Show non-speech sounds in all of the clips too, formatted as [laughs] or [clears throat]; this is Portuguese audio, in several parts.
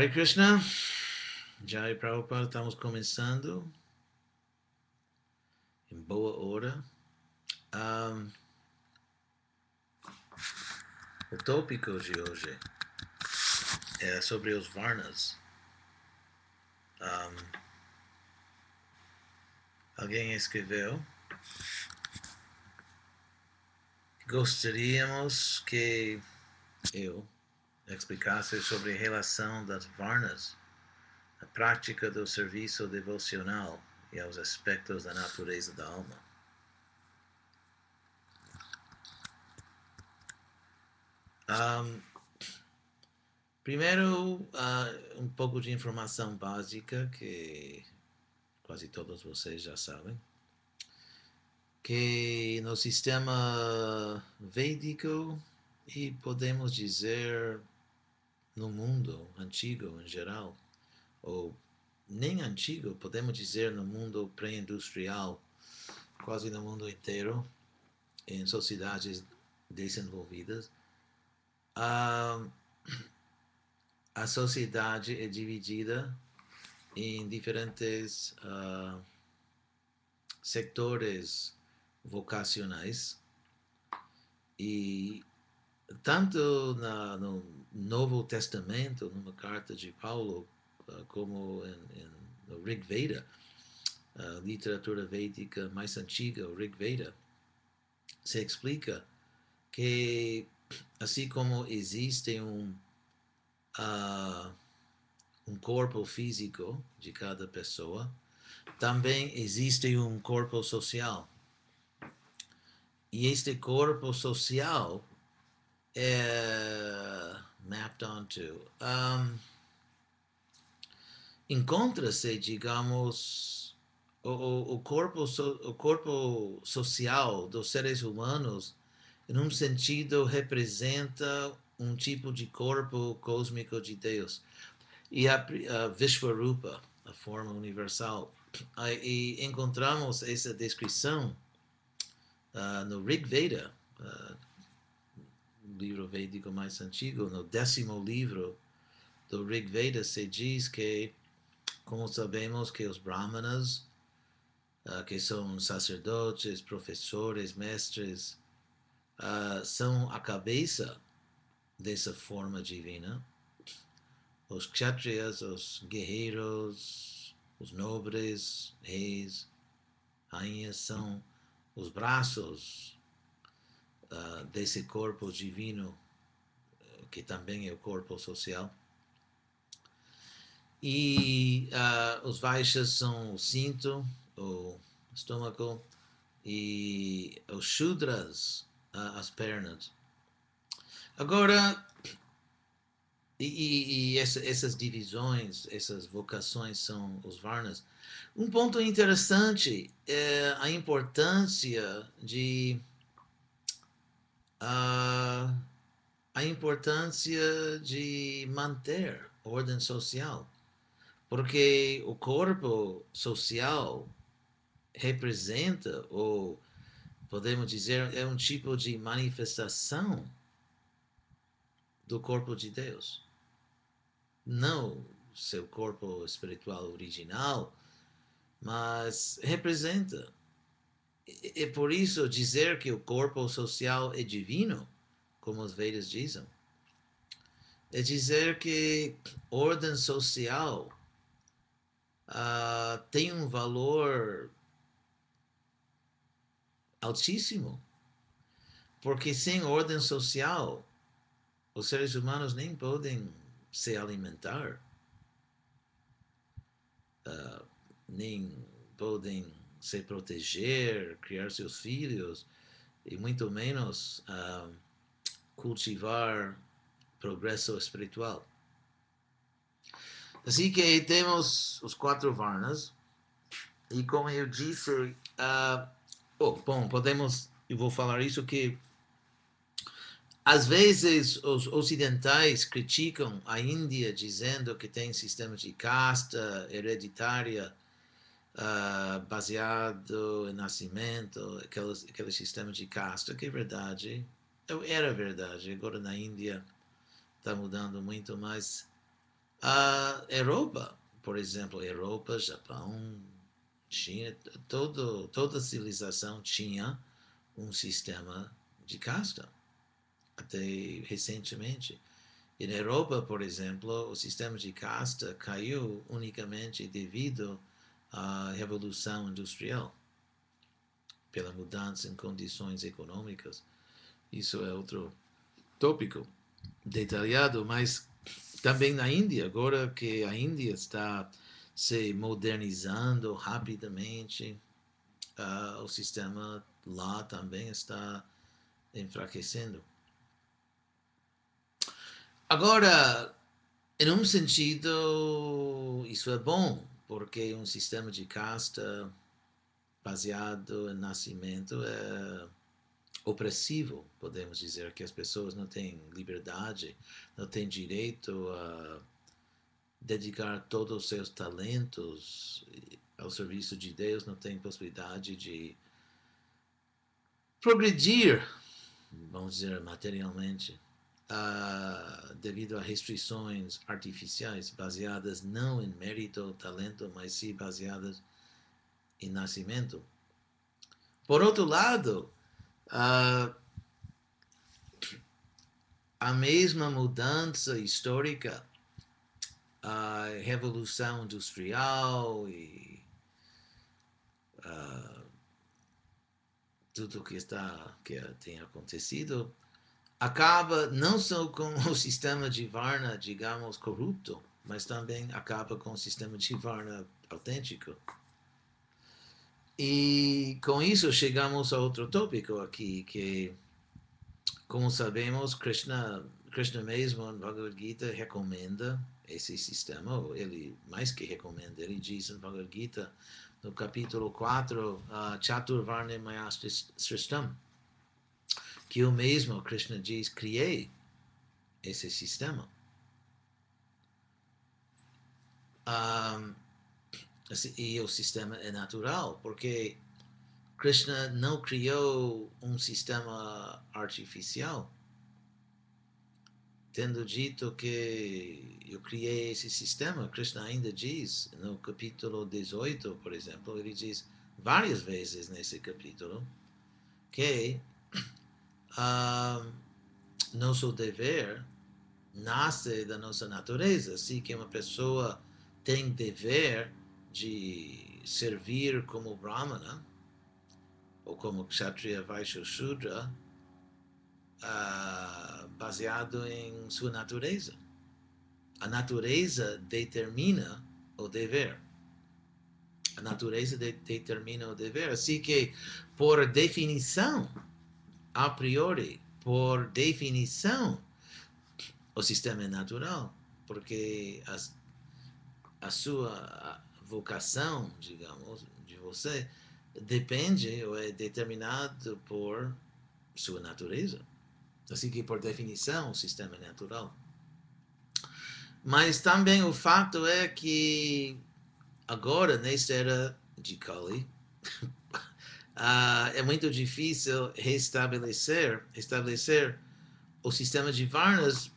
Hare Krishna, Jai Prabhupada, estamos começando em boa hora. Um, o tópico de hoje é sobre os Varnas. Um, alguém escreveu gostaríamos que eu explicasse sobre a relação das Varnas, a prática do serviço devocional e aos aspectos da natureza da alma. Um, primeiro, uh, um pouco de informação básica que quase todos vocês já sabem, que no sistema védico e podemos dizer no mundo antigo em geral, ou nem antigo, podemos dizer no mundo pré-industrial, quase no mundo inteiro, em sociedades desenvolvidas, a, a sociedade é dividida em diferentes uh, sectores vocacionais e tanto na, no Novo Testamento, numa carta de Paulo, uh, como em, em, no Rig Veda, a literatura védica mais antiga, o Rig Veda, se explica que assim como existe um uh, um corpo físico de cada pessoa, também existe um corpo social. E este corpo social é mapped onto. Um, Encontra-se, digamos, o, o, corpo, o corpo social dos seres humanos, em um sentido, representa um tipo de corpo cósmico de Deus. E a, a Vishvarupa, a forma universal. E encontramos essa descrição uh, no Rig Veda, uh, livro védico mais antigo, no décimo livro do Rig Veda, se diz que, como sabemos, que os Brahmanas, uh, que são sacerdotes, professores, mestres, uh, são a cabeça dessa forma divina. Os kshatriyas, os guerreiros, os nobres, reis, rainhas, são os braços uh, desse corpo divino, eh, que também é o corpo social. E uh, os Vaixas são o cinto, o estômago, e os Shudras, uh, as pernas. Agora, e, e, e essa, essas divisões, essas vocações são os Varnas. Um ponto interessante é a importância de a, a importância de manter ordem social, porque o corpo social representa, ou podemos dizer, é um tipo de manifestação do corpo de Deus. Não seu corpo espiritual original, mas representa é por isso dizer que o corpo social é divino, como os Vedas dizem, é dizer que ordem social uh, tem um valor altíssimo, porque sem ordem social, os seres humanos nem podem se alimentar, uh, nem podem se proteger, criar seus filhos e muito menos uh, cultivar progresso espiritual. Assim que temos os quatro varnas e como eu disse, uh, oh, bom, podemos, eu vou falar isso que às vezes os ocidentais criticam a Índia dizendo que tem sistema de casta hereditária uh, baseado em nascimento, aquele, aquele sistema de casta, que é verdade, era verdade. Agora na Índia está mudando muito, mas a Europa, por exemplo, Europa, Japão, China, todo, toda civilização tinha um sistema de casta, até recentemente. E na Europa, por exemplo, o sistema de casta caiu unicamente devido à revolução industrial, pela mudança em condições econômicas. Isso é outro tópico detalhado, mas também na Índia, agora que a Índia está se modernizando rapidamente, uh, o sistema lá também está enfraquecendo. Agora, em um sentido, isso é bom, porque um sistema de casta baseado em nascimento é opressivo, podemos dizer, que as pessoas não têm liberdade, não têm direito a dedicar todos os seus talentos ao serviço de Deus, não têm possibilidade de progredir, vamos dizer, materialmente, uh, devido a restrições artificiais baseadas não em mérito ou talento, mas sim baseadas em nascimento. Por outro lado, a mesma mudança histórica, a revolução industrial e uh, tudo que está que tem acontecido acaba não só com [laughs] o sistema de Varna, digamos, corrupto, mas também acaba com o sistema de Varna autêntico. E com isso chegamos a outro tópico aqui, que, como sabemos, Krishna, Krishna mesmo Bhagavad Gita recomenda esse sistema, ele mais que recomenda, ele diz no Bhagavad Gita, no capítulo 4, uh, Chaturvarne Mayasristam, que eu mesmo, Krishna diz, criei esse sistema. Um, e o sistema é natural, porque Krishna não criou um sistema artificial. Tendo dito que eu criei esse sistema, Krishna ainda diz, no capítulo 18, por exemplo, ele diz várias vezes nesse capítulo, que uh, nosso dever nasce da nossa natureza. Assim que uma pessoa tem dever de servir como Brahmana, ou como Kshatriya Vaishya Shudra, uh, baseado em sua natureza. A natureza determina o dever. A natureza de, determina o dever. Assim que, por definição, a priori, por definição, o sistema é natural, porque a, sua vocação, digamos, de você, depende ou é determinado por sua natureza. Assim que, por definição, o sistema é natural. Mas também o fato é que agora, nessa era de Kali, [laughs] uh, é muito difícil restabelecer, restabelecer o sistema de Varnas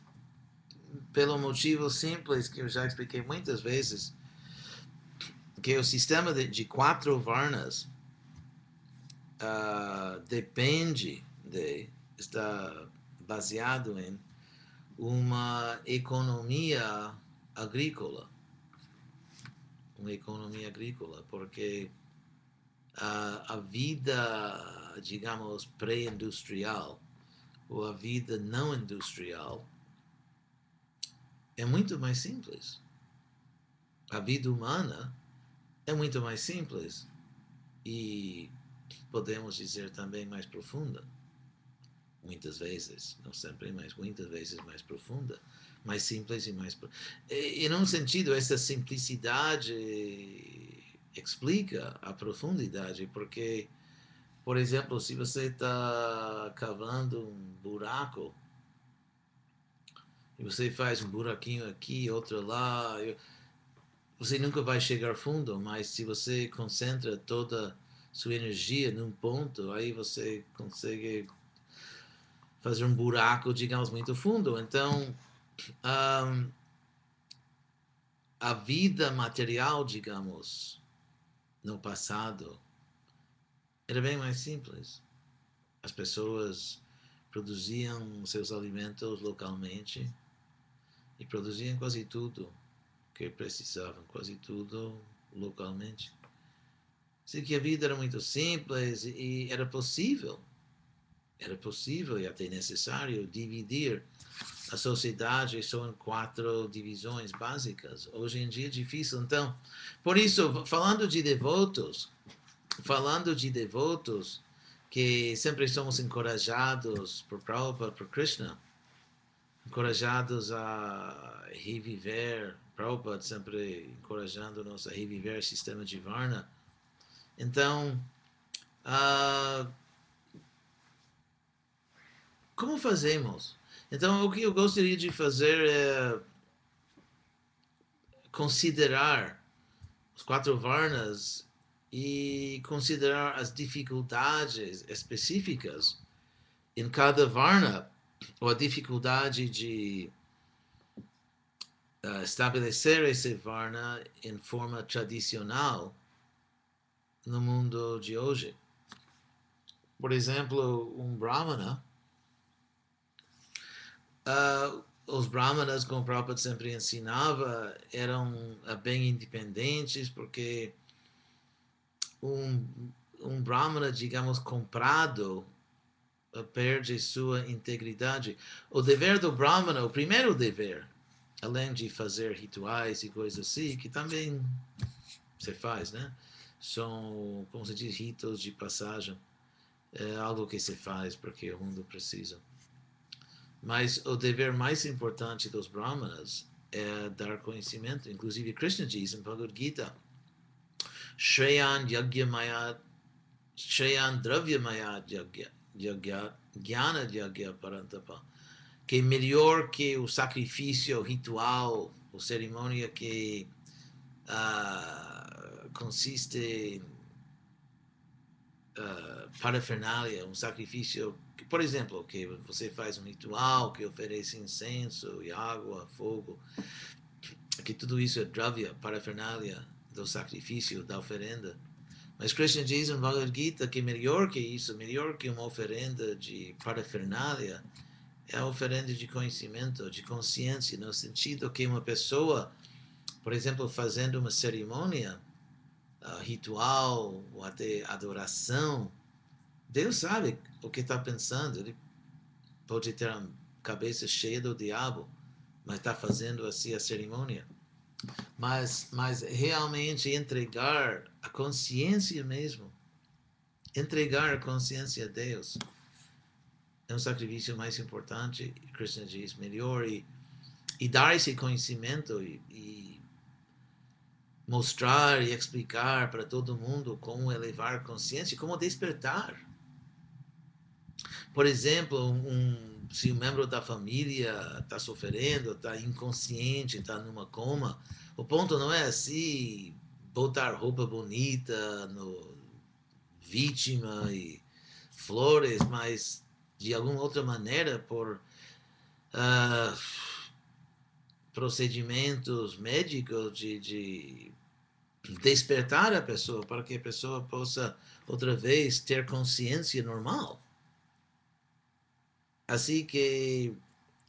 pelo motivo simples que eu já expliquei muitas vezes, que o sistema de, de quatro Varnas uh, depende de, está baseado em uma economia agrícola. Uma economia agrícola, porque a, a vida, digamos, pré-industrial ou a vida não industrial é muito mais simples. A vida humana é muito mais simples e podemos dizer também mais profunda. Muitas vezes, não sempre, mas muitas vezes mais profunda, mais simples e mais. E, e num sentido, essa simplicidade explica a profundidade, porque, por exemplo, se você está cavando um buraco e você faz um buraquinho aqui, outro lá, você nunca vai chegar fundo, mas se você concentra toda sua energia num ponto, aí você consegue fazer um buraco, digamos, muito fundo. Então, um, a vida material, digamos, no passado, era bem mais simples. As pessoas produziam seus alimentos localmente e produziam quase tudo que precisavam, quase tudo localmente. Sei que a vida era muito simples e era possível, era possível e até necessário dividir a sociedade em quatro divisões básicas. Hoje em dia é difícil. Então, por isso, falando de devotos, falando de devotos, que sempre somos encorajados por Prabhupada, por Krishna, encorajados a reviver, Prabhupada sempre encorajando-nos a reviver o sistema de Varna. Então, uh, como fazemos? Então, o que eu gostaria de fazer é considerar os quatro Varnas e considerar as dificuldades específicas em cada Varna, ou a dificuldade de uh, estabelecer esse Varna em forma tradicional no mundo de hoje. Por exemplo, um Brahmana Uh, os brahmanas, como o Prabhupada sempre ensinava, eram uh, bem independentes, porque um, um brahmana, digamos, comprado, uh, perde sua integridade. O dever do brahmana, o primeiro dever, além de fazer rituais e coisas assim, que também se faz, né? São, como se diz, ritos de passagem. É algo que se faz porque o mundo precisa. Mas o dever mais importante dos brahmanas é dar conhecimento. Inclusive, Krishna diz em Bhagavad Gita: Shreyan Yagyamaya, Shreyan Dravyamaya Yagya, Jnana Yagya Parantapa. Que é melhor que o sacrifício ritual, ou cerimônia que uh, consiste uh, parafernália, um sacrifício por exemplo, que você faz um ritual que oferece incenso e água, fogo, que tudo isso é dravya, parafernália do sacrifício, da oferenda. Mas Krishna diz em Bhagavad Gita que melhor que isso, melhor que uma oferenda de parafernália, é a oferenda de conhecimento, de consciência, no sentido que uma pessoa, por exemplo, fazendo uma cerimônia, uh, ritual ou até adoração, Deus sabe o que está pensando. Ele pode ter a cabeça cheia do diabo, mas está fazendo assim a cerimônia. Mas, mas realmente entregar a consciência mesmo, entregar a consciência a Deus, é um sacrifício mais importante. Krishna diz melhor e, e dar esse conhecimento e, e mostrar e explicar para todo mundo como elevar a consciência, como despertar por exemplo, um, se um membro da família está sofrendo, está inconsciente, está numa coma, o ponto não é assim botar roupa bonita no vítima e flores, mas de alguma outra maneira por uh, procedimentos médicos de, de despertar a pessoa para que a pessoa possa outra vez ter consciência normal. Assim que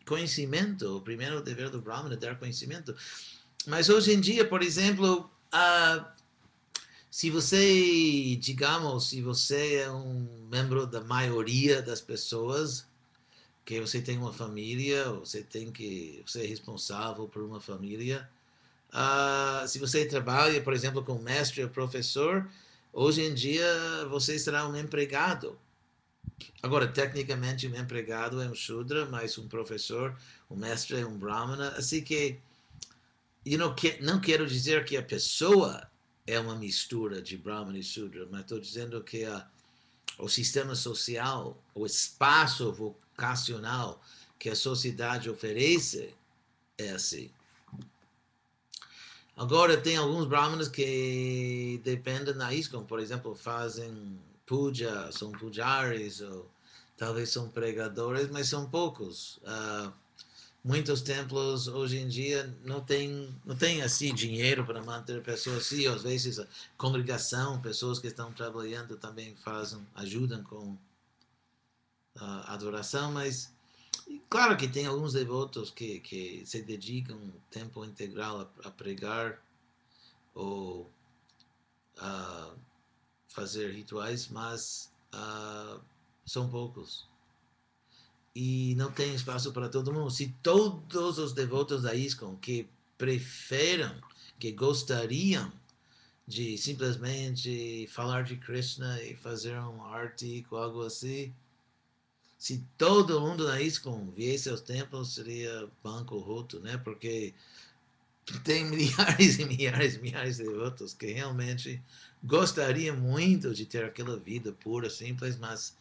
conhecimento, o primeiro dever do Brahman é dar conhecimento. Mas hoje em dia, por exemplo, uh, se você, digamos, se você é um membro da maioria das pessoas, que você tem uma família, você tem que, você é responsável por uma família. Uh, se você trabalha, por exemplo, como mestre ou professor, hoje em dia você será um empregado. Agora, tecnicamente, um empregado é um Shudra, mas um professor, um mestre é um Brahmana. Assim que, eu não, que, não quero dizer que a pessoa é uma mistura de Brahmana e Shudra, mas estou dizendo que a, o sistema social, o espaço vocacional que a sociedade oferece é assim. Agora, tem alguns brahmanas que dependem da ISKCON, por exemplo, fazem puja, são pujaris, ou talvez são pregadores, mas são poucos. Uh, muitos templos hoje em dia não tem não tem assim dinheiro para manter pessoas assim às vezes a congregação pessoas que estão trabalhando também fazem ajudam com a adoração mas claro que tem alguns devotos que, que se dedicam tempo integral a, a pregar ou a fazer rituais mas uh, são poucos e não tem espaço para todo mundo. Se todos os devotos da ISKCON que preferam, que gostariam de simplesmente falar de Krishna e fazer um artigo, algo assim, se todo mundo na ISKCON viesse aos templos, seria banco roto, né? Porque tem milhares e milhares e milhares de devotos que realmente gostariam muito de ter aquela vida pura, simples, mas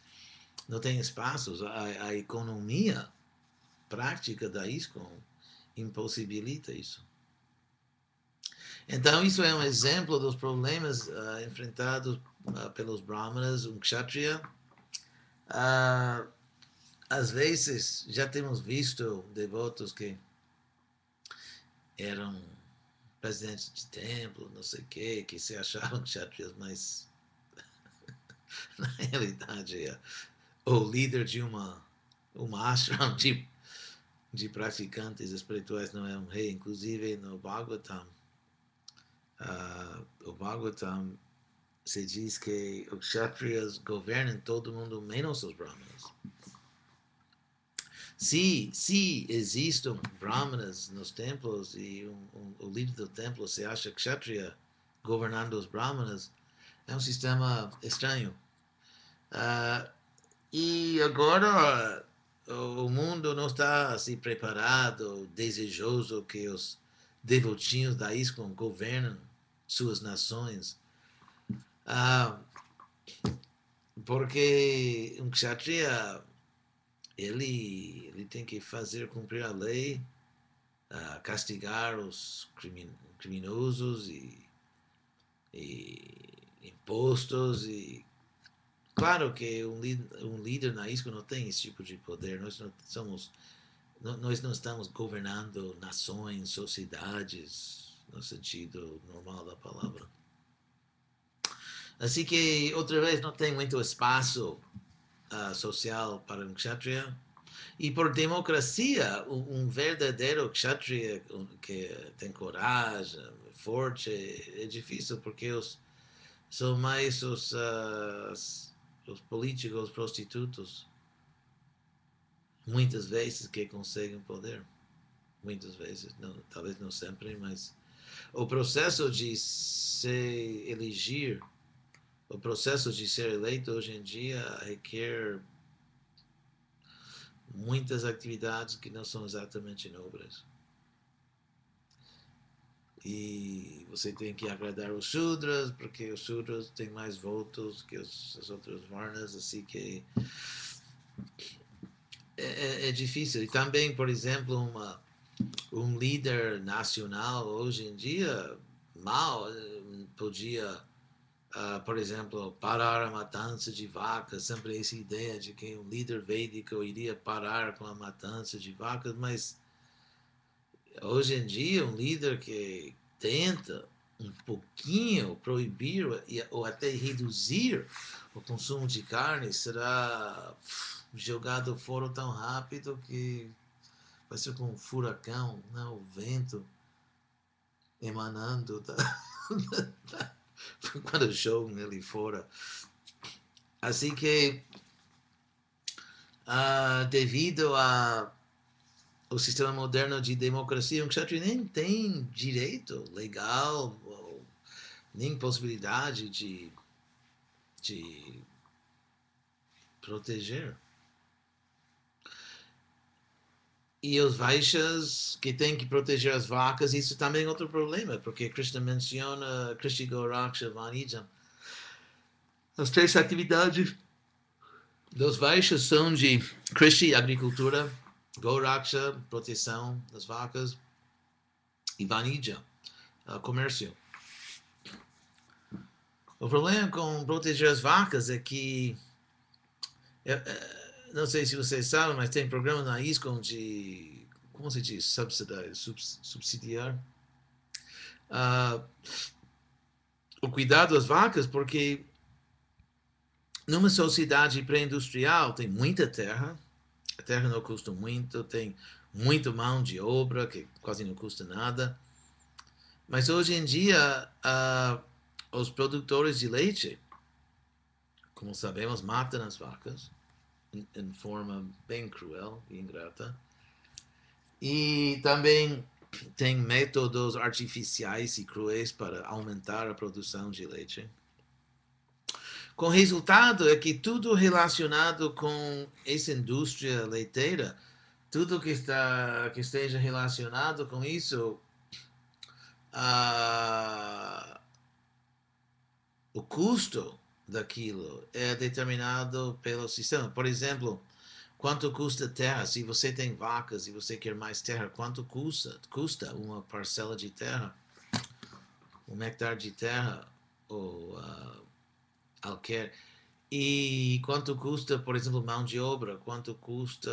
não tem espaços, a, a economia prática da ISCOM impossibilita isso. Então, isso é um exemplo dos problemas uh, enfrentados uh, pelos brahmanas, um kshatriya. Uh, às vezes, já temos visto devotos que eram presidentes de templo, não sei o quê, que se achavam kshatriyas, mas [laughs] na realidade o líder de uma, uma ashram [laughs] de, de praticantes espirituais não é um rei. Inclusive no Bhagavatam, uh, o Bhagavatam se diz que os kshatriyas governam todo mundo, menos os brahmanas. Se, se existem brahmanas nos templos e um, um, o líder do templo se acha kshatriya governando os brahmanas, é um sistema estranho. Uh, e agora o mundo não está assim preparado, desejoso que os devotinhos da ISKCON governam suas nações. Ah, porque um kshatriya, ele, ele tem que fazer cumprir a lei, ah, castigar os criminosos e, e impostos e Claro que um, um líder na ISCO não tem esse tipo de poder. Nós não somos, nós não estamos governando nações, sociedades, no sentido normal da palavra. Assim que, outra vez, não tem muito espaço uh, social para um kshatriya. E por democracia, um, um verdadeiro kshatriya que tem coragem, forte, é difícil, porque os, são mais os, os políticos prostitutos, muitas vezes que conseguem poder. Muitas vezes, não, talvez não sempre, mas o processo de se eleger, o processo de ser eleito hoje em dia requer muitas atividades que não são exatamente nobres. E você tem que agradar os Sudras, porque os Sudras têm mais votos que os, as outras Varnas, assim que é, é, é, difícil. E também, por exemplo, uma, um líder nacional hoje em dia mal eh, podia, uh, por exemplo, parar a matança de vacas, sempre essa ideia de que um líder védico iria parar com a matança de vacas, mas hoje em dia, um líder que tenta um pouquinho proibir ou até reduzir o consumo de carne será jogado fora tão rápido que vai ser como um furacão, né? o vento emanando da, [laughs] da, [laughs] quando jogam ele fora. Assim que, uh, devido a o sistema moderno de democracia, um kshatriya nem tem direito legal, nem possibilidade de, de proteger. E os Vaixas que têm que proteger as vacas, isso também é outro problema, porque Krishna menciona Krishna Goraksha Vanijam. As três atividades dos Vaixas são de Krishna agricultura, Goraksha, proteção das vacas, e Vanija, uh, comércio. O problema com proteger as vacas é que, é, é, não sei se vocês sabem, mas tem programa na ISCOM de como se diz, subsidiar, subsidiar uh, o cuidado das vacas, porque numa sociedade pré-industrial tem muita terra, a terra não custa muito, tem muita mão de obra que quase não custa nada. Mas hoje em dia, uh, os produtores de leite, como sabemos, matam as vacas em, forma bem cruel e ingrata. E também tem métodos artificiais e cruéis para aumentar a produção de leite. Com resultado é que tudo relacionado com essa indústria leiteira, tudo que está que esteja relacionado com isso, uh, o custo daquilo é determinado pelo sistema. Por exemplo, quanto custa terra? Se você tem vacas e você quer mais terra, quanto custa? Custa uma parcela de terra, um hectare de terra ou uh, alquer. E quanto custa, por exemplo, mão de obra? Quanto custa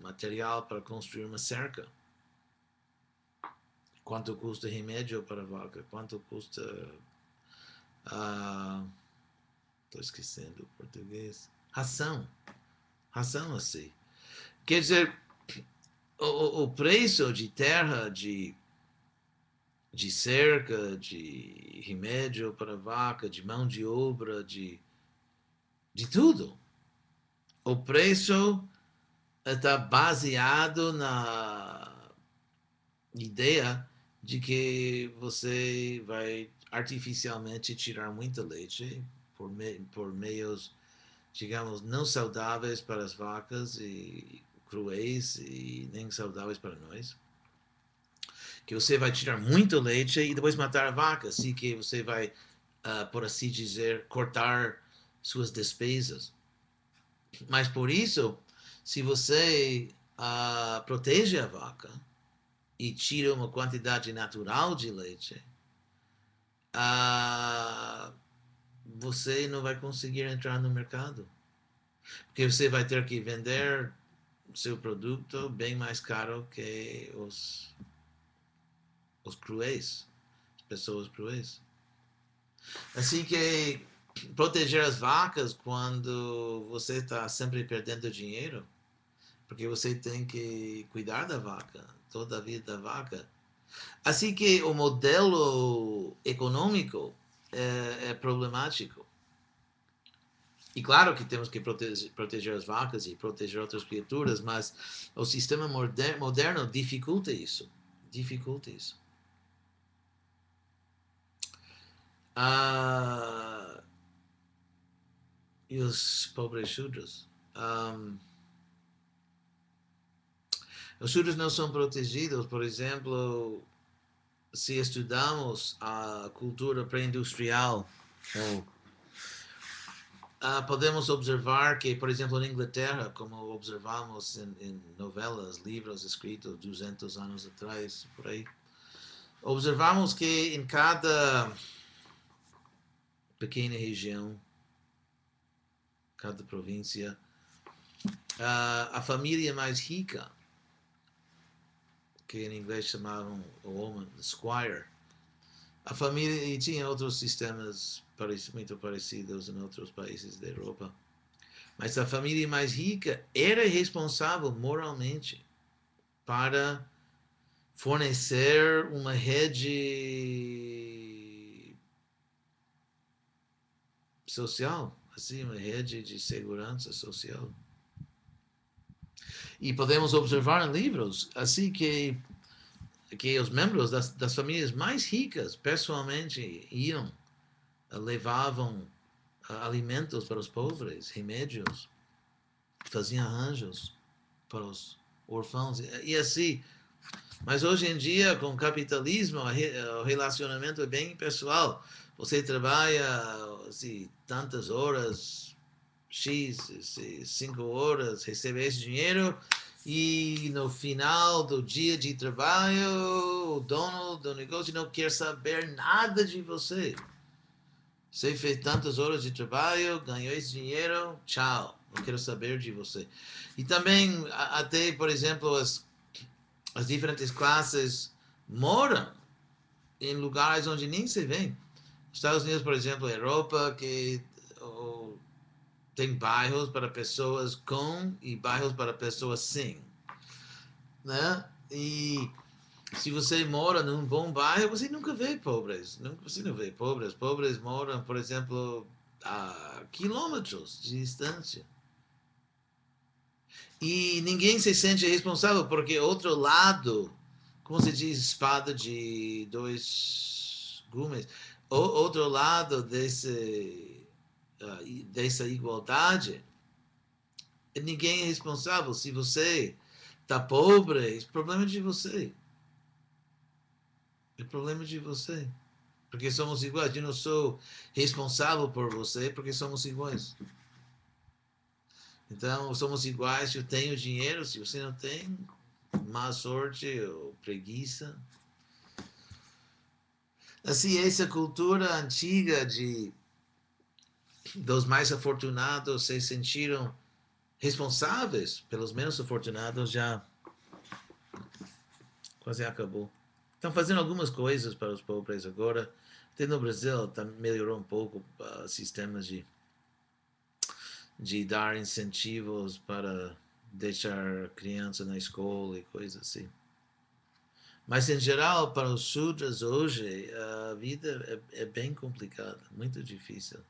material para construir uma cerca? Quanto custa remédio para vaca? Quanto custa. Estou esquecendo o português. Ração. Ração assim. Quer dizer, o, o preço de terra, de de cerca, de remédio para vaca, de mão de obra, de, de tudo. O preço está baseado na ideia de que você vai artificialmente tirar muita leite por, me, por meios, digamos, não saudáveis para as vacas e cruéis e nem saudáveis para nós que você vai tirar muito leite e depois matar a vaca, assim que você vai, uh, por assim dizer, cortar suas despesas. Mas por isso, se você uh, protege a vaca e tira uma quantidade natural de leite, uh, você não vai conseguir entrar no mercado. Porque você vai ter que vender seu produto bem mais caro que os os cruéis, as pessoas cruéis. Assim que proteger as vacas quando você está sempre perdendo dinheiro, porque você tem que cuidar da vaca, toda a vida da vaca. Assim que o modelo econômico é, é problemático. E claro que temos que proteger, proteger, as vacas e proteger outras criaturas, mas o sistema moderno, moderno dificulta isso. Dificulta isso. Uh, e os pobres surdos. Um, os surdos não são protegidos, por exemplo, se estudamos a cultura pré-industrial, uh, podemos observar que, por exemplo, na Inglaterra, como observamos em, em novelas, livros escritos 200 anos atrás, por aí, observamos que em cada pequena região, cada província, uh, a família mais rica, que em inglês chamavam o homem squire, a família e tinha outros sistemas muito parecidos em outros países da Europa. Mas a família mais rica era responsável moralmente para fornecer uma rede social, assim, uma rede de segurança social. E podemos observar em livros, assim que que os membros das, das famílias mais ricas pessoalmente iam, levavam uh, alimentos para os pobres, remédios, faziam arranjos para os órfãos e, e assim. Mas hoje em dia, com o capitalismo, o relacionamento é bem pessoal. Você trabalha assim, tantas horas, X, cinco horas, recebe esse dinheiro e no final do dia de trabalho, o dono do negócio não quer saber nada de você. Você fez tantas horas de trabalho, ganhou esse dinheiro, tchau, não quero saber de você. E também, até, por exemplo, as, as diferentes classes moram em lugares onde nem se vê. Estados Unidos, por exemplo, Europa, que tem bairros para pessoas com e bairros para pessoas sem, né? E se você mora num bom bairro, você nunca vê pobres. Você não vê pobres. Pobres moram, por exemplo, a quilômetros de distância. E ninguém se sente responsável, porque outro lado, como se diz, espada de dois gumes, o outro lado desse, dessa igualdade, ninguém é responsável. Se você está pobre, é problema de você. É problema de você. Porque somos iguais. Eu não sou responsável por você porque somos iguais. Então, somos iguais. Se eu tenho dinheiro, se você não tem, má sorte ou preguiça. Assim, essa cultura antiga de dos mais afortunados se sentiram responsáveis pelos menos afortunados já quase acabou. Estão fazendo algumas coisas para os pobres agora. Até no Brasil tá, melhorou um pouco uh, sistemas de, de dar incentivos para deixar criança na escola e coisas assim. Mas, em geral, para os sudras hoje, a vida é, é bem complicada, muito difícil.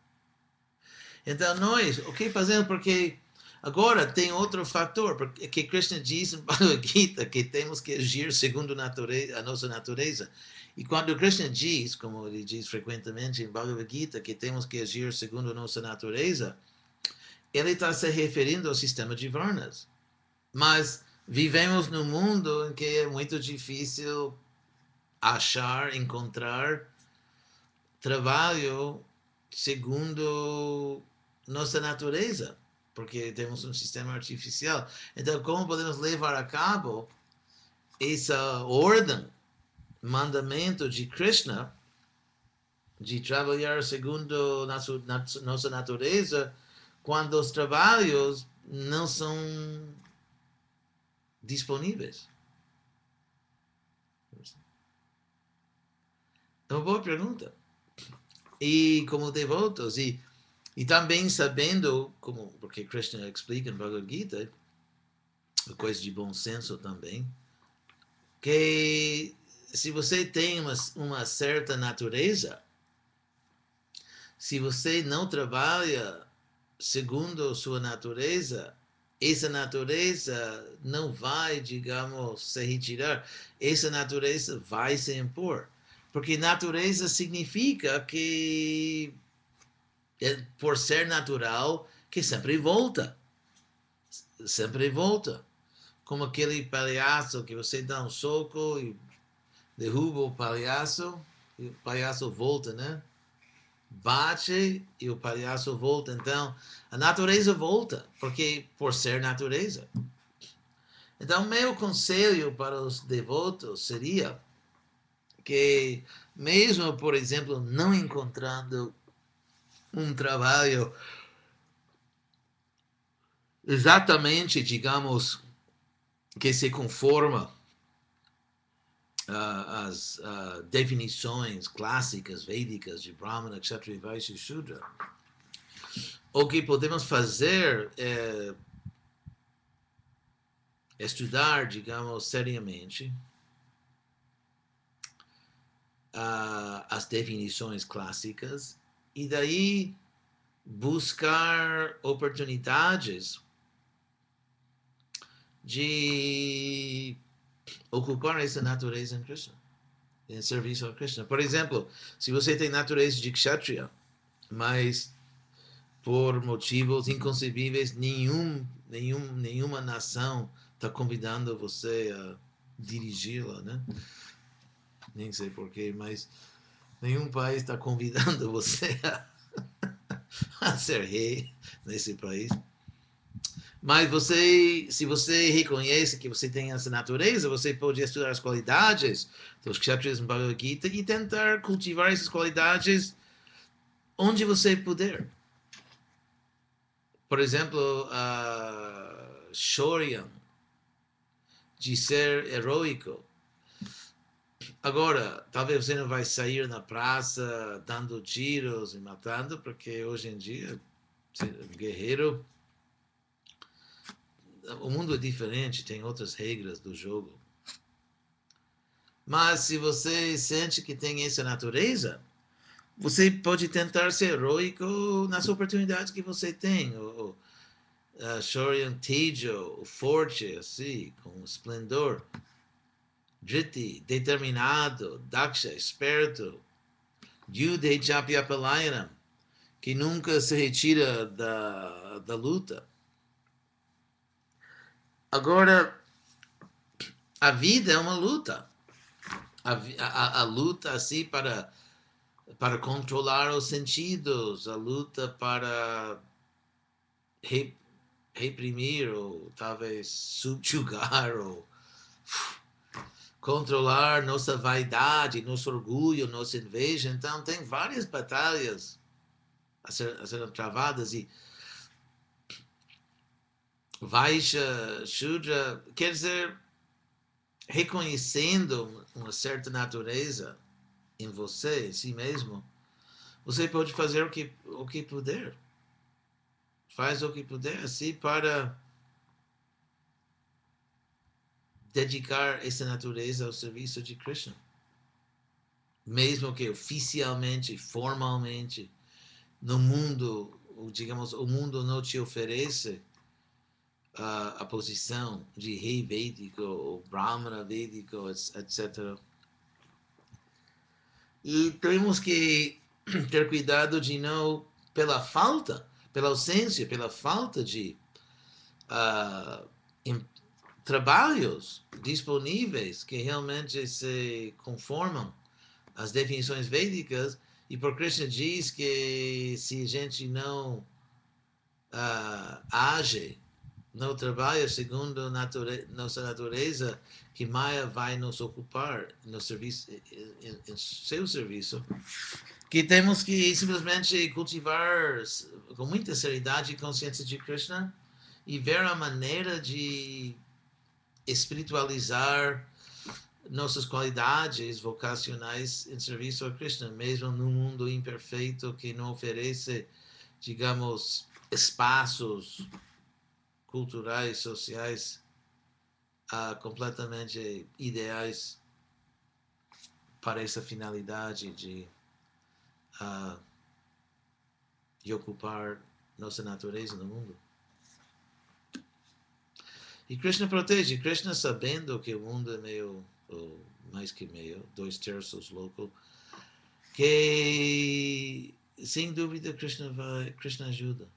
Então, nós, o que fazemos? Porque Agora, tem outro fator, porque que Krishna diz em [laughs] Bhagavad Gita que temos que agir segundo natureza, a nossa natureza. E quando Krishna diz, como ele diz frequentemente em Bhagavad Gita, que temos que agir segundo a nossa natureza, ele está se referindo ao sistema de Varnas. Mas vivemos num mundo em que é muito difícil achar, encontrar trabalho segundo nossa natureza porque temos um sistema artificial. Então, como podemos levar a cabo essa ordem, mandamento de Krishna, de trabalhar segundo nossa, nossa natureza, quando os trabalhos não são disponíveis? É uma boa pergunta. E como devotos, e e também sabendo, como, porque Krishna explica no Bhagavad Gita, coisa de bom senso também, que se você tem uma, uma certa natureza, se você não trabalha segundo sua natureza, essa natureza não vai, digamos, se retirar, essa natureza vai se impor. Porque natureza significa que por ser natural, que sempre volta. Sempre volta. Como aquele palhaço que você dá um soco e derruba o palhaço, e o palhaço volta, né? Bate e o palhaço volta. Então, a natureza volta, porque por ser natureza. Então, meu conselho para os devotos seria que, mesmo, por exemplo, não encontrando um trabalho exatamente, digamos, que se conforma uh, às uh, definições clássicas védicas de Brahmana, Kshatriya, Vaishya e Shudra. O que podemos fazer é estudar, digamos, seriamente uh, as definições clássicas e daí buscar oportunidades de ocupar essa natureza em Krishna, em serviço a Krishna. Por exemplo, se você tem natureza de Kshatriya, mas por motivos inconcebíveis, nenhum, nenhum, nenhuma nação está convidando você a dirigi-la, né? Nem sei porquê, mas Nenhum país está convidando [laughs] você a, a ser rei nesse país. Mas você, se você reconhece que você tem essa natureza, você pode estudar as qualidades dos kshatriyas no Bhagavad Gita e tentar cultivar essas qualidades onde você puder. Por exemplo, uh, Shoryan de ser heróico. Agora, talvez você não vai sair na praça dando tiros e matando, porque hoje em dia, guerreiro, o mundo é diferente, tem outras regras do jogo. Mas se você sente que tem essa natureza, você pode tentar ser heróico nas oportunidades que você tem. O, Shoryan Tejo, forte, assim, com esplendor. Driti, determinado. Daksha, esperto. Yude Japyapalayana, que nunca se retira da, da luta. Agora, a vida é uma luta. A, a, a luta, assim, para para controlar os sentidos, a luta para re, reprimir ou talvez subjugar ou controlar nossa vaidade, nosso orgulho, nossa inveja. Então, tem várias batalhas a, ser, a serem travadas e Vaisha, Shudra, quer dizer, reconhecendo uma certa natureza em você, em si mesmo, você pode fazer o que, o que puder. Faz o que puder, assim, para dedicar essa natureza ao serviço de Krishna. Mesmo que oficialmente, formalmente, no mundo, digamos, o mundo não te ofereça a, a posição de rei védico, ou brahmana védico, etc. E temos que [clears throat] ter cuidado de não, pela falta, pela ausência, pela falta de uh, trabalhos disponíveis que realmente se conformam às definições védicas, e por Krishna diz que se a gente não uh, age, não trabalha segundo nature nossa natureza, que Maya vai nos ocupar no serviço, em, em seu serviço, que temos que simplesmente cultivar com muita seriedade e consciência de Krishna e ver a maneira de espiritualizar nossas qualidades vocacionais em serviço a Krishna, mesmo num mundo imperfeito que não oferece, digamos, espaços culturais, sociais uh, completamente ideais para essa finalidade de, uh, de ocupar nossa natureza no mundo. E Krishna protege. Krishna sabendo que o mundo é meio, ou mais que meio, dois terços louco, que sem dúvida Krishna vai, Krishna ajuda,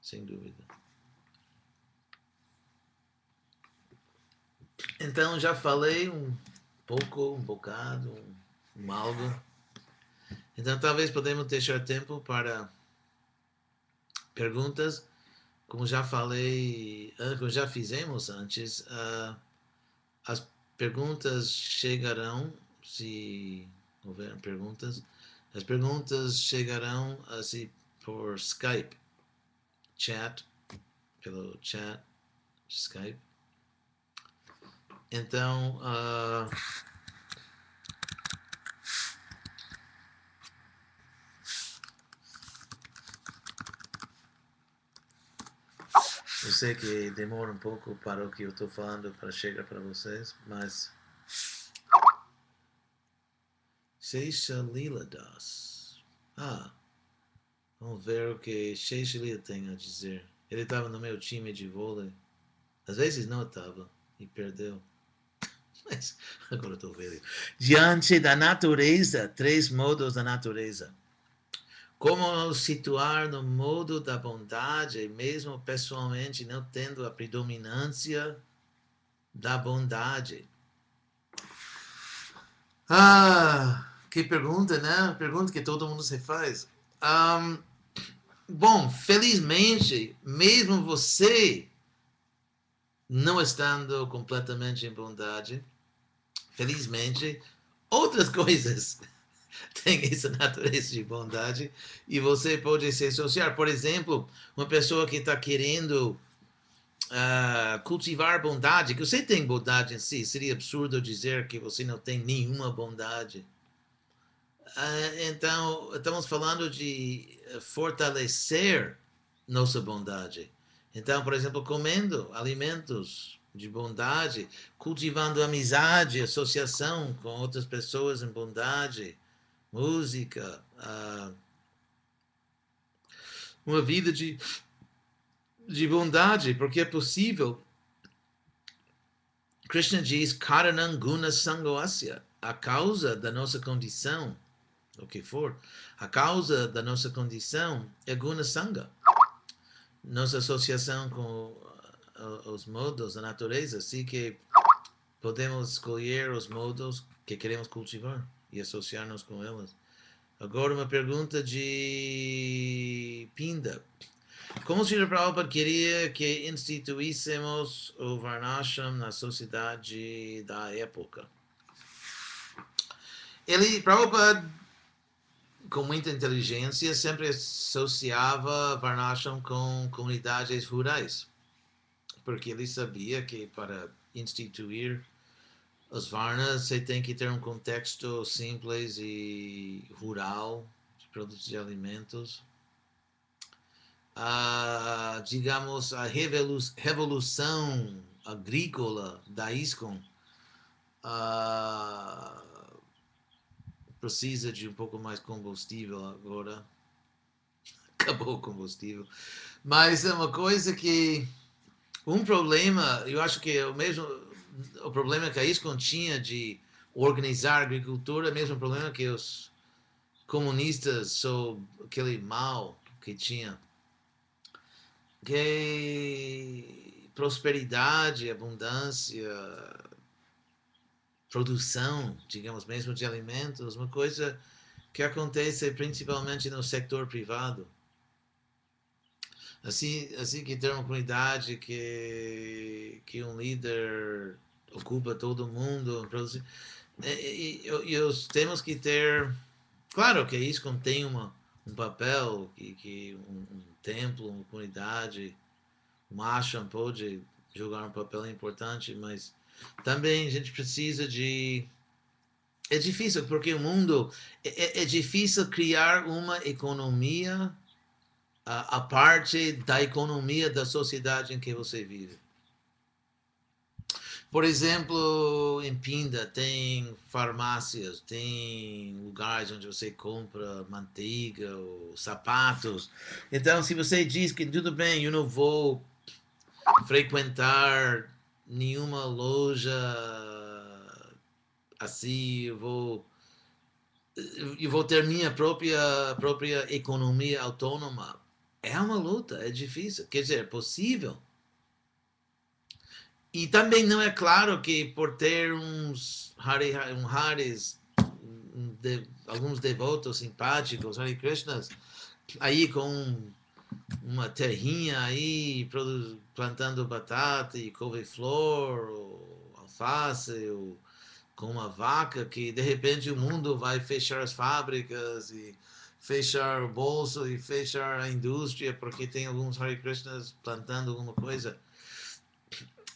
sem dúvida. Então já falei um pouco, um bocado, um, um algo. Então talvez podemos deixar tempo para perguntas. Como já falei, ah, como já fizemos antes, uh, as perguntas chegarão, se houver perguntas, as perguntas chegarão assim por Skype, chat, pelo chat, Skype. Então, uh, eu sei que demora um pouco para o que eu estou falando para chegar para vocês, mas Sheisha Lila Das. Ah, vamos ver o que Sheisha Lila tem a dizer. Ele estava no meu time de vôlei. Às vezes não estava e perdeu. [laughs] Mas agora estou vendo. Diante da natureza, três modos da natureza. Como situar no modo da bondade, mesmo pessoalmente não tendo a predominância da bondade. Ah, que pergunta, né? Pergunta que todo mundo se faz. Um, bom, felizmente, mesmo você não estando completamente em bondade, felizmente, outras [laughs] coisas [laughs] têm essa natureza de bondade e você pode se associar. Por exemplo, uma pessoa que está querendo uh, cultivar bondade, que você tem bondade em si, seria absurdo dizer que você não tem nenhuma bondade. Uh, então, estamos falando de fortalecer nossa bondade. Então, por exemplo, comendo alimentos de bondade, cultivando amizade, associação com outras pessoas em bondade, música, uma vida de, de bondade, porque é possível. Krishna diz, Karanam Guna Sangoasya, a causa da nossa condição, o que for, a causa da nossa condição é Guna Sangha nossa associação com os modos da natureza, assim que podemos escolher os modos que queremos cultivar e associar-nos com elas. Agora uma pergunta de Pinda. Como o Sri Prabhupada queria que instituíssemos o Varnashram na sociedade da época? Ele, Prabhupada com muita inteligência, sempre associava Varnashram com comunidades rurais, porque ele sabia que para instituir os Varnas você tem que ter um contexto simples e rural de produtos de alimentos. Ah, digamos, a revolução agrícola da ISCOM ah, precisa de um pouco mais combustível agora. Acabou o combustível. Mas é uma coisa que. Um problema, eu acho que é o mesmo. O problema que a ISCON tinha de organizar a agricultura é mesmo problema que os comunistas sob aquele mal que tinha. Que prosperidade, abundância, produção, digamos mesmo, de alimentos, uma coisa que acontece principalmente no setor privado. Assim, assim que tem uma comunidade que, que um líder ocupa todo mundo, e, e, e, temos que ter, claro que isso contém uma, um papel, que, que um, um templo, uma comunidade, um ashram pode jogar um papel importante, mas também a gente precisa de. É difícil, porque o mundo. É, é, é difícil criar uma economia a, a parte da economia da sociedade em que você vive. Por exemplo, em Pinda tem farmácias, tem lugares onde você compra manteiga ou sapatos. Então, se você diz que tudo bem, eu não vou frequentar nenhuma loja assim, eu vou eu vou ter minha própria própria economia autônoma. É uma luta, é difícil, quer dizer, é possível. E também não é claro que por ter uns Hare, um Hares, de, alguns devotos simpáticos, Hare Krishnas, aí com uma terrinha aí plantando batata e couve-flor, ou alface, ou com uma vaca, que de repente o mundo vai fechar as fábricas e fechar o bolso e fechar a indústria porque tem alguns Hare Krishnas plantando alguma coisa.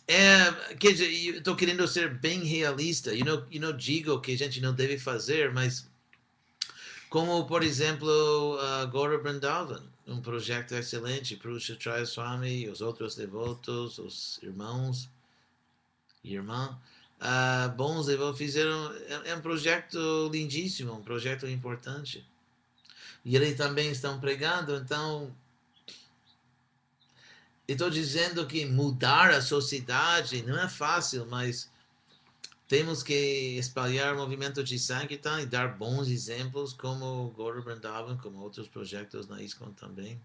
É, quer dizer, estou querendo ser bem realista. Eu não, eu não digo que a gente não deve fazer, mas como, por exemplo, uh, Gaura Vrindavan um projeto excelente para o Kshatraya Swami, os outros devotos, os irmãos e irmã. Uh, bons devotos fizeram. É, é, um projeto lindíssimo, um projeto importante. E eles também estão pregando, então. Estou dizendo que mudar a sociedade não é fácil, mas temos que espalhar o movimento de Sankirtan e dar bons exemplos, como Gaurav Vrindavan, como outros projetos na ISKCON também.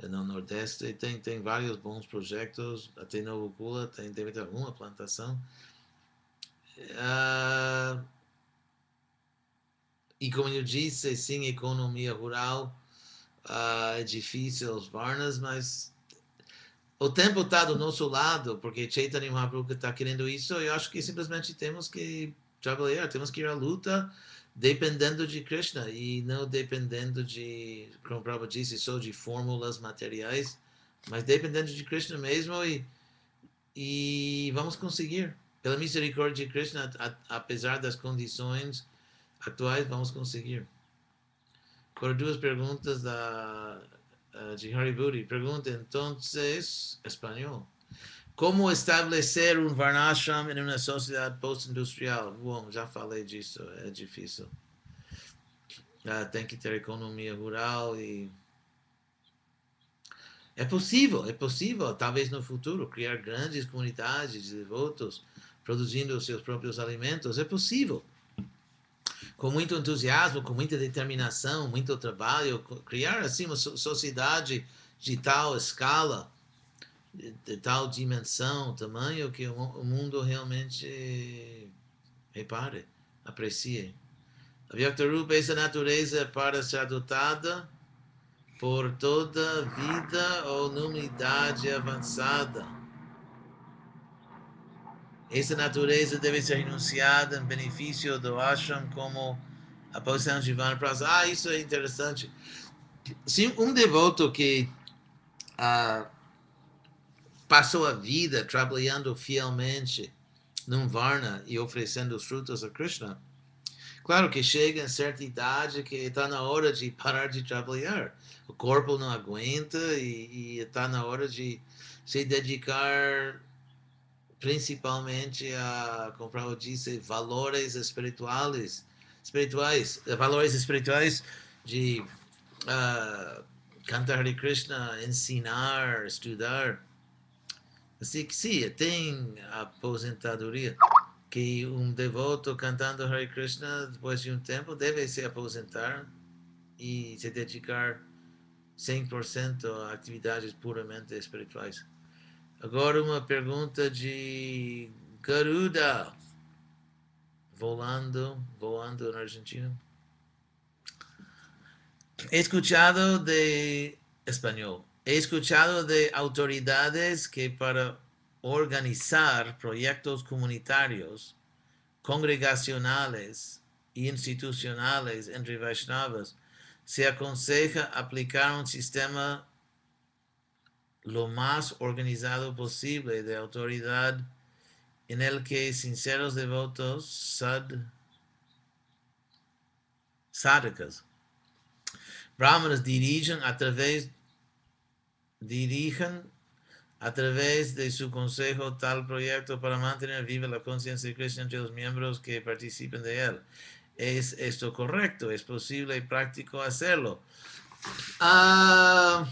No Nordeste tem, tem vários bons projetos, até Novo Kula tem, deve ter uma plantação. Uh, e como eu disse, sim, economia rural uh, é difícil os Varnas, mas o tempo está do nosso lado, porque Chaitanya Mahaprabhu está querendo isso, eu acho que simplesmente temos que trabalhar, temos que ir à luta dependendo de Krishna e não dependendo de, como Prabhupada disse, só de fórmulas materiais. mas dependendo de Krishna mesmo e, e vamos conseguir. Pela misericórdia de Krishna, apesar das condições atuais, vamos conseguir. Agora, duas perguntas da, de Hariburi. Pergunta, então, espanhol. Como estabelecer um Varnashram em uma sociedade pós-industrial? Bom, já falei disso, é difícil. Tem que ter economia rural e. É possível, é possível, talvez no futuro, criar grandes comunidades de devotos produzindo os seus próprios alimentos. É possível. Com muito entusiasmo, com muita determinação, muito trabalho, criar assim uma sociedade de tal escala de tal dimensão, tamanho, que o mundo realmente repare, aprecie. A Vyaktarupa, essa natureza para ser adotada por toda vida ou numa idade avançada. Essa natureza deve ser renunciada em benefício do ashram, como a posição de Ivan Prasa. Ah, isso é interessante. Se um devoto que ah, passou a vida trabalhando fielmente num Varna e oferecendo os frutos a Krishna, claro que chega em certa idade que está na hora de parar de trabalhar. O corpo não aguenta e está na hora de se dedicar principalmente a, como eu disse, valores espirituais, espirituais, valores espirituais de uh, cantar de Krishna, ensinar, estudar. Assim que sim, tem aposentadoria, que um devoto cantando Hare Krishna, depois de um tempo, deve se aposentar e se dedicar 100% a atividades puramente espirituais. Agora uma pergunta de Garuda, voando, voando na Argentina. Escuchado de espanhol. He escuchado de autoridades que para organizar proyectos comunitarios, congregacionales e institucionales entre Vaishnavas, se aconseja aplicar un sistema lo más organizado posible de autoridad en el que sinceros devotos sad, sadhakas, brahmanas dirigen a través dirijan a través de su consejo tal proyecto para mantener viva la conciencia de Cristo entre los miembros que participen de él. ¿Es esto correcto? ¿Es posible y práctico hacerlo? Uh,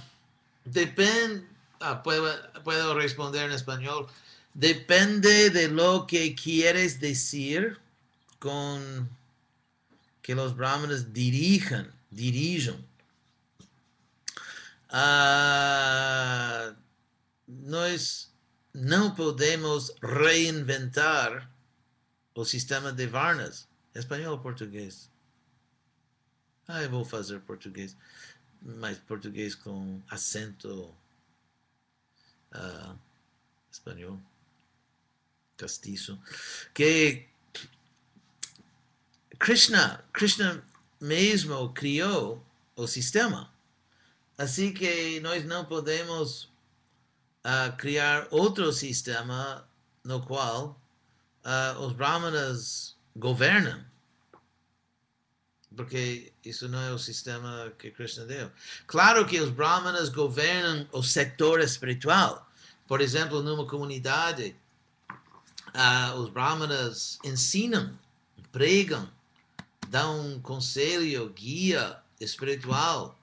depende, ah, puedo, responder en español. Depende de lo que quieres decir con que los brahmanes dirijan, dirijan. Ah, nós não podemos reinventar o sistema de Varnas, espanhol ou português. Ah, eu vou fazer português, mas português com acento uh, espanhol, castiço. Que Krishna, Krishna mesmo criou o sistema. Assim que nós não podemos uh, criar outro sistema no qual uh, os brahmanas governam, porque isso não é o sistema que Krishna deu. Claro que os brahmanas governam o setor espiritual. Por exemplo, numa comunidade, uh, os brahmanas ensinam, pregam, dão conselho, guia espiritual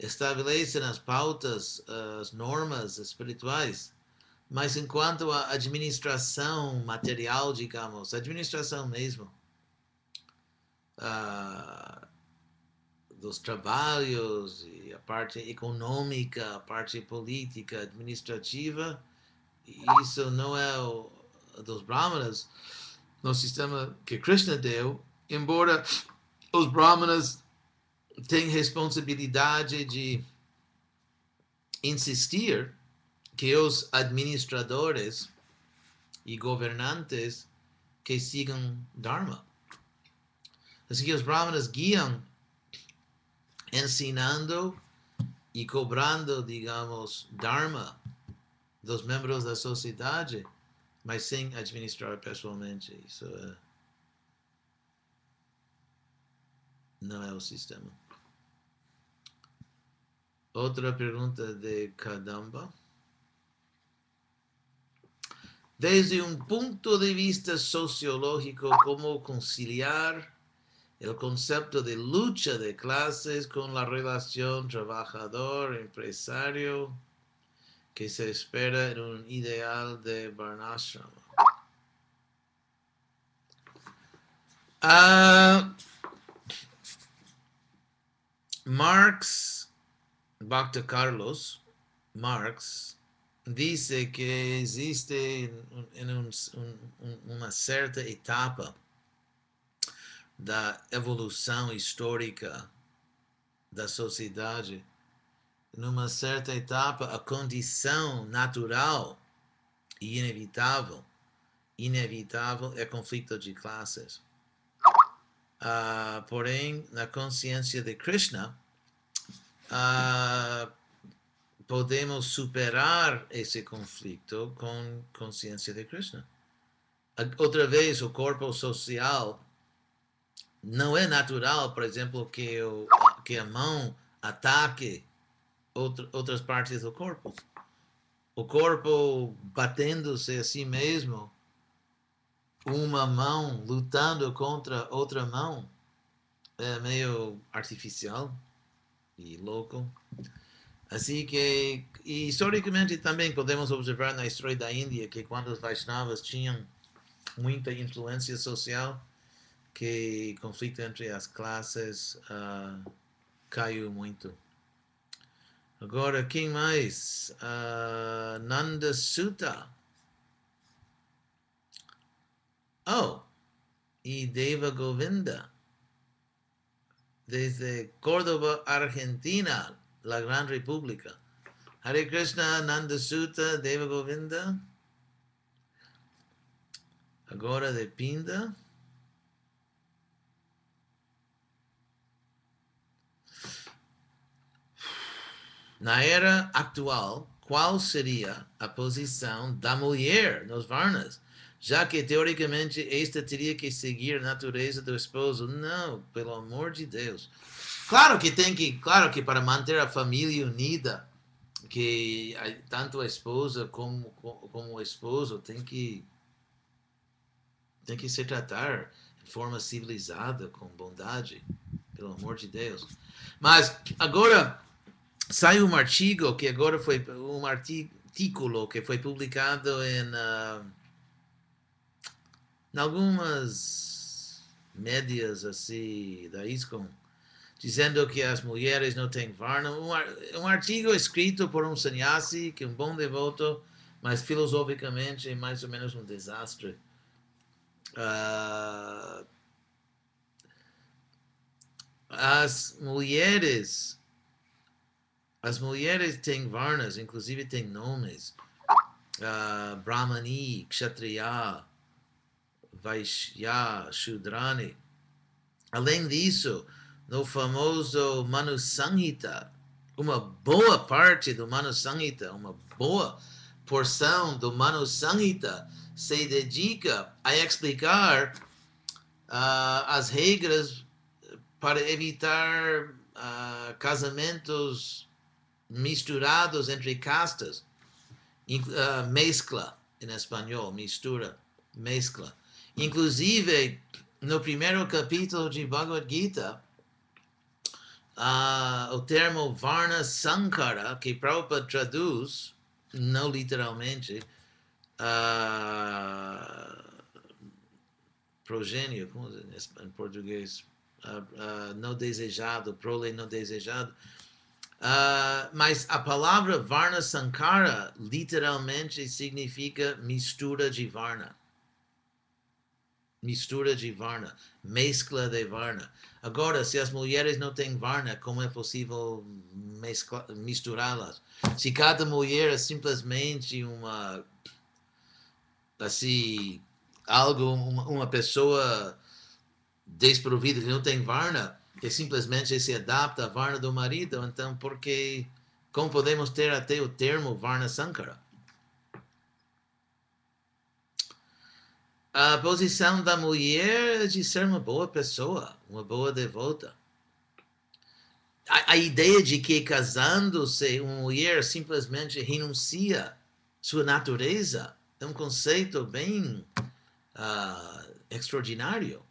estabelecem as pautas, as normas espirituais, mas enquanto a administração material, digamos, administração mesmo, dos trabalhos, e a parte econômica, a parte política, administrativa, isso não é o dos brahmanas, no sistema que Krishna deu, embora os brahmanas tem responsabilidade de insistir que os administradores e governantes que sigam Dharma. Assim que os Brahmanas guiam ensinando e cobrando, digamos, dharma dos membros da sociedade, mas sem administrar pessoalmente. Isso é, não é o sistema. Outra pergunta de Kadamba. Desde um ponto de vista sociológico, como conciliar o conceito de luta de classes com a relação trabajador-empresário que se espera en un ideal de Varnashram. Uh, Marx, Bhakta Carlos, Marx, dice que existe en, un, un, uma certa etapa da evolução histórica da sociedade numa certa etapa, a condição natural e inevitável, inevitável é conflito de classes. Uh, porém, na consciência de Krishna, uh, podemos superar esse conflito com consciência de Krishna. Outra vez, o corpo social não é natural, por exemplo, que, o, que a mão ataque outra, outras partes do corpo. O corpo batendo-se a si mesmo, uma mão lutando contra outra mão, é meio artificial e louco. Assim que, historicamente também podemos observar na história da Índia que quando os Vaishnavas tinham muita influência social, que conflito entre as classes uh, caiu muito. Agora, quem mais? Uh, Nanda Sutta. Oh, e Deva Govinda. Desde Córdoba, Argentina, la Gran República. Hare Krishna, Nanda Sutta, Deva Govinda. Agora de Pinda. Na era actual, qual seria a posição da mulher nos Varnas? Já que, teoricamente, esta teria que seguir a natureza do esposo. Não, pelo amor de Deus. Claro que tem que, claro que para manter a família unida, que tanto a esposa como, como o esposo tem que tem que se tratar de forma civilizada, com bondade, pelo amor de Deus. Mas agora saiu um artigo que agora foi um artículo que foi publicado em, uh, em algumas médias assim da ISCOM, dizendo que as mulheres não têm varna. Um, artigo escrito por um sannyasi, que é um bom devoto, mas filosoficamente é mais ou menos um desastre. Uh, as mulheres as mulheres têm varnas, inclusive têm nomes. Uh, Brahmani, Kshatriya, Vaishya, Shudrani. Além disso, no famoso Manu Sanhita, uma boa parte do Manu Sanhita, uma boa porção do Manu Sanhita se dedica a explicar uh, as regras para evitar uh, casamentos misturados entre castas, uh, mezcla em espanhol, mistura, mezcla. Inclusive, no primeiro capítulo de Bhagavad Gita, uh, o termo Varna Sankara, que Prabhupada traduz, não literalmente, uh, progênio, como em português, uh, não desejado, prole não desejado, Uh, mas a palavra Varna Sankara literalmente significa mistura de Varna. Mistura de Varna, mescla de Varna. Agora, se as mulheres não têm Varna, como é possível misturá-las? Se cada mulher é simplesmente uma. Assim. Algo, uma, uma pessoa desprovida que não tem Varna, que simplesmente se adapta à Varna do marido, então porque como podemos ter até o termo Varna Sankara? A posição da mulher é de ser uma boa pessoa, uma boa devota. A, a ideia de que casando-se uma mulher simplesmente renuncia sua natureza é um conceito bem uh, extraordinário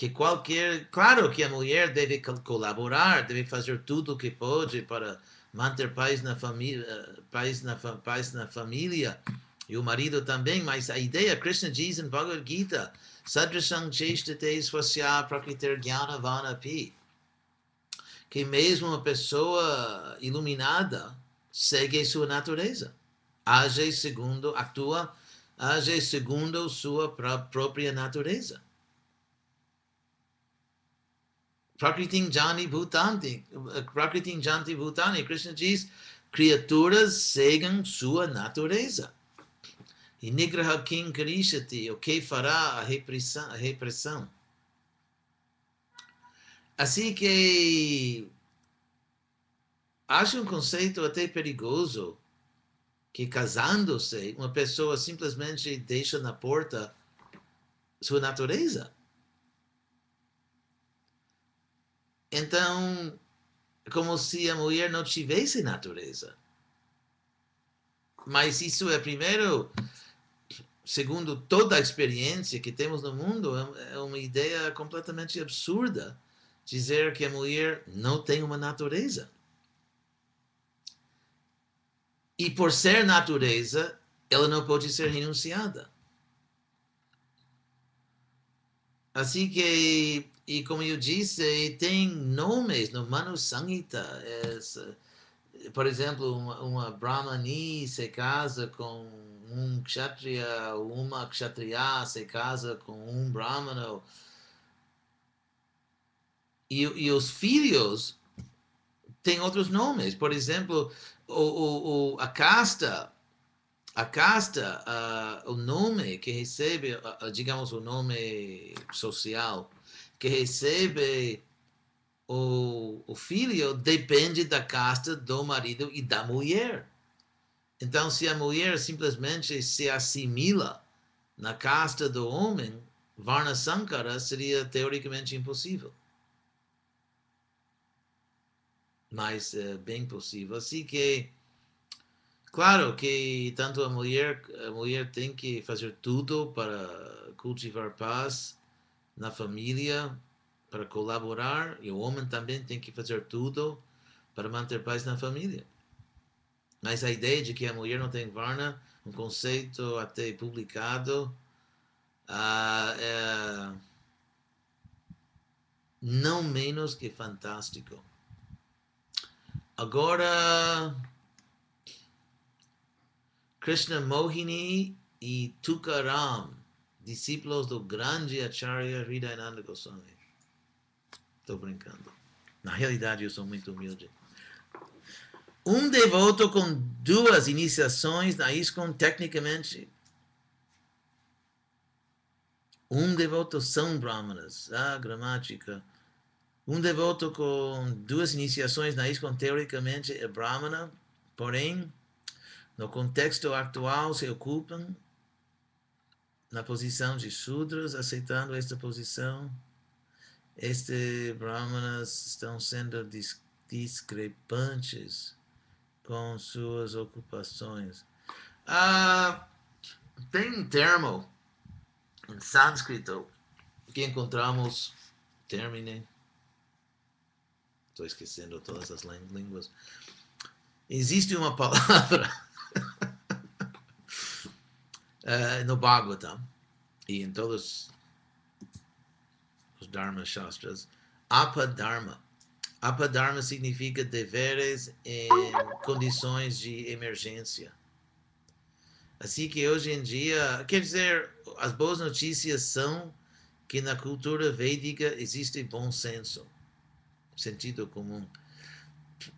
que qualquer. Claro que a mulher deve colaborar, deve fazer tudo o que pode para manter paz na família, paz na, paz na família, e o marido também, mas a ideia, Krishna diz em Bhagavad Gita, Sadrasang Cheshtate Swasya Prakritir Jnana Vanapi, que mesmo uma pessoa iluminada segue sua natureza, age segundo, atua, age segundo sua própria natureza. Prakritim Jani Bhutanti. Prakritim Janti Bhutani. Krishna diz: criaturas seguem sua natureza. E Nigraha Kim Karishati, o que fará a repressão, a repressão. Assim que acho um conceito até perigoso que casando-se, uma pessoa simplesmente deixa na porta sua natureza. Então, como se a mulher não tivesse natureza. Mas isso é, primeiro, segundo toda a experiência que temos no mundo, é, é uma ideia completamente absurda dizer que a mulher não tem uma natureza. E por ser natureza, ela não pode ser renunciada. Assim que e como eu disse, tem nomes no Manu Samhita. por exemplo, uma, uma Brahmani se casa com um Kshatriya, uma Kshatriya se casa com um Brahmana. E, e os filhos têm outros nomes. Por exemplo, o, o, o a casta, a casta, uh, o nome que recebe, uh, digamos, o nome social que recebe o, o filho depende da casta do marido e da mulher. Então, se a mulher simplesmente se assimila na casta do homem, Varna Sankara seria teoricamente impossível. Mas é bem possível. Assim que, claro que tanto a mulher, a mulher tem que fazer tudo para cultivar paz, na família para colaborar e o homem também tem que fazer tudo para manter paz na família. Mas a ideia de que a mulher não tem varna, um conceito até publicado, uh, é não menos que fantástico. Agora, Krishna Mohini e Tukaram discípulos do grande Acharya Hridayananda Goswami. Estou brincando. Na realidade, eu sou muito humilde. Um devoto com duas iniciações na ISKCON, tecnicamente, um devoto são brahmanas, a gramática. Um devoto com duas iniciações na ISKCON, teoricamente, é brahmana, porém, no contexto atual, se ocupam na posição de Shudras, aceitando esta posição, estes Brahmanas estão sendo discrepantes com suas ocupações. Ah, tem um termo em sânscrito que encontramos, termine, estou esquecendo todas as línguas. Existe uma palavra [laughs] uh, no Bhagavatam e em todos os Dharma Shastras, Apadharma. Apadharma significa deveres em condições de emergência. Assim que hoje em dia, quer dizer, as boas notícias são que na cultura védica existe bom senso, sentido comum.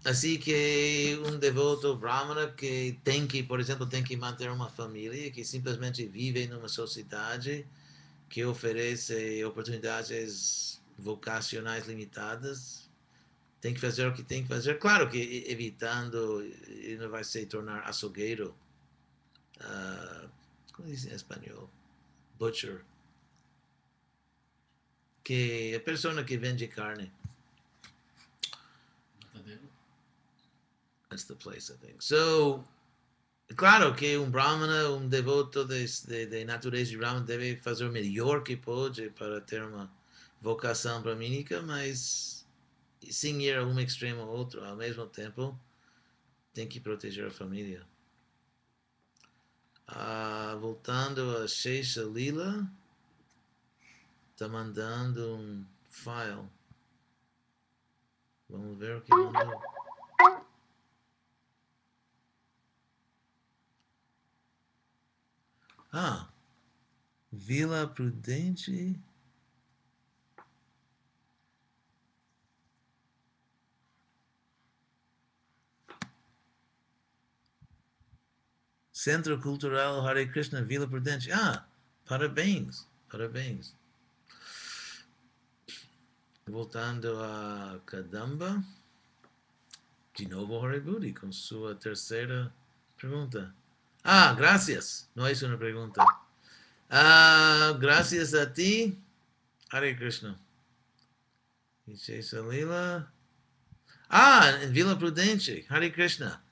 Assim que um devoto brahmana que tem que, por exemplo, tem que manter uma família, que simplesmente vive numa sociedade que oferece oportunidades vocacionais limitadas, tem que fazer o que tem que fazer. Claro que evitando, ele não vai se tornar açougueiro. Uh, como diz em espanhol? Butcher. Que é a pessoa que vende carne. That's the place, I think. So, claro que um Brahmana, um devoto de, de, de natureza Brahmana deve fazer o melhor que pode para ter uma vocação brahmínica, mas sem ir a um extremo ou outro, ao mesmo tempo, tem que proteger a família. Ah, voltando a Sheisha Lila, está mandando um file. Vamos ver o que mandou. Ah, Vila Prudente. Centro Cultural Hare Krishna, Vila Prudente. Ah, parabéns, parabéns. Voltando a Kadamba, de novo Hare Budi, com sua terceira pergunta. Ah, gracias. No es una pregunta. Ah, gracias a ti, Hare Krishna. Dice Salila. Ah, en Vila Prudente, Hare Krishna.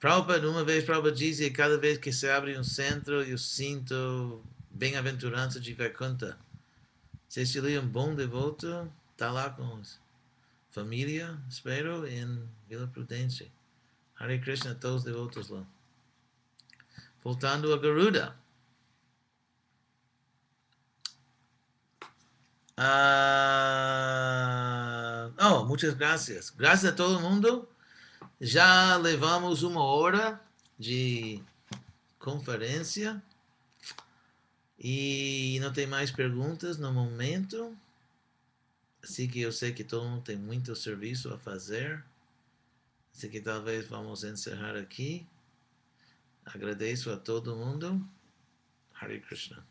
Prabhupada, uma vez Prabhupada dizia, cada vez que se abre um centro, eu sinto bem-aventurança de Vaikuntha. Se ele é um bom devoto, está lá com família, espero, em Vila Prudente. Hare Krishna, todos os devotos lá. Voltando a Garuda. Ah, oh, muitas graças. Graças a todo mundo. Já levamos uma hora de conferência e não tem mais perguntas no momento. Assim que eu sei que todo mundo tem muito serviço a fazer. Assim que talvez vamos encerrar aqui. Agradeço a todo mundo. Hare Krishna.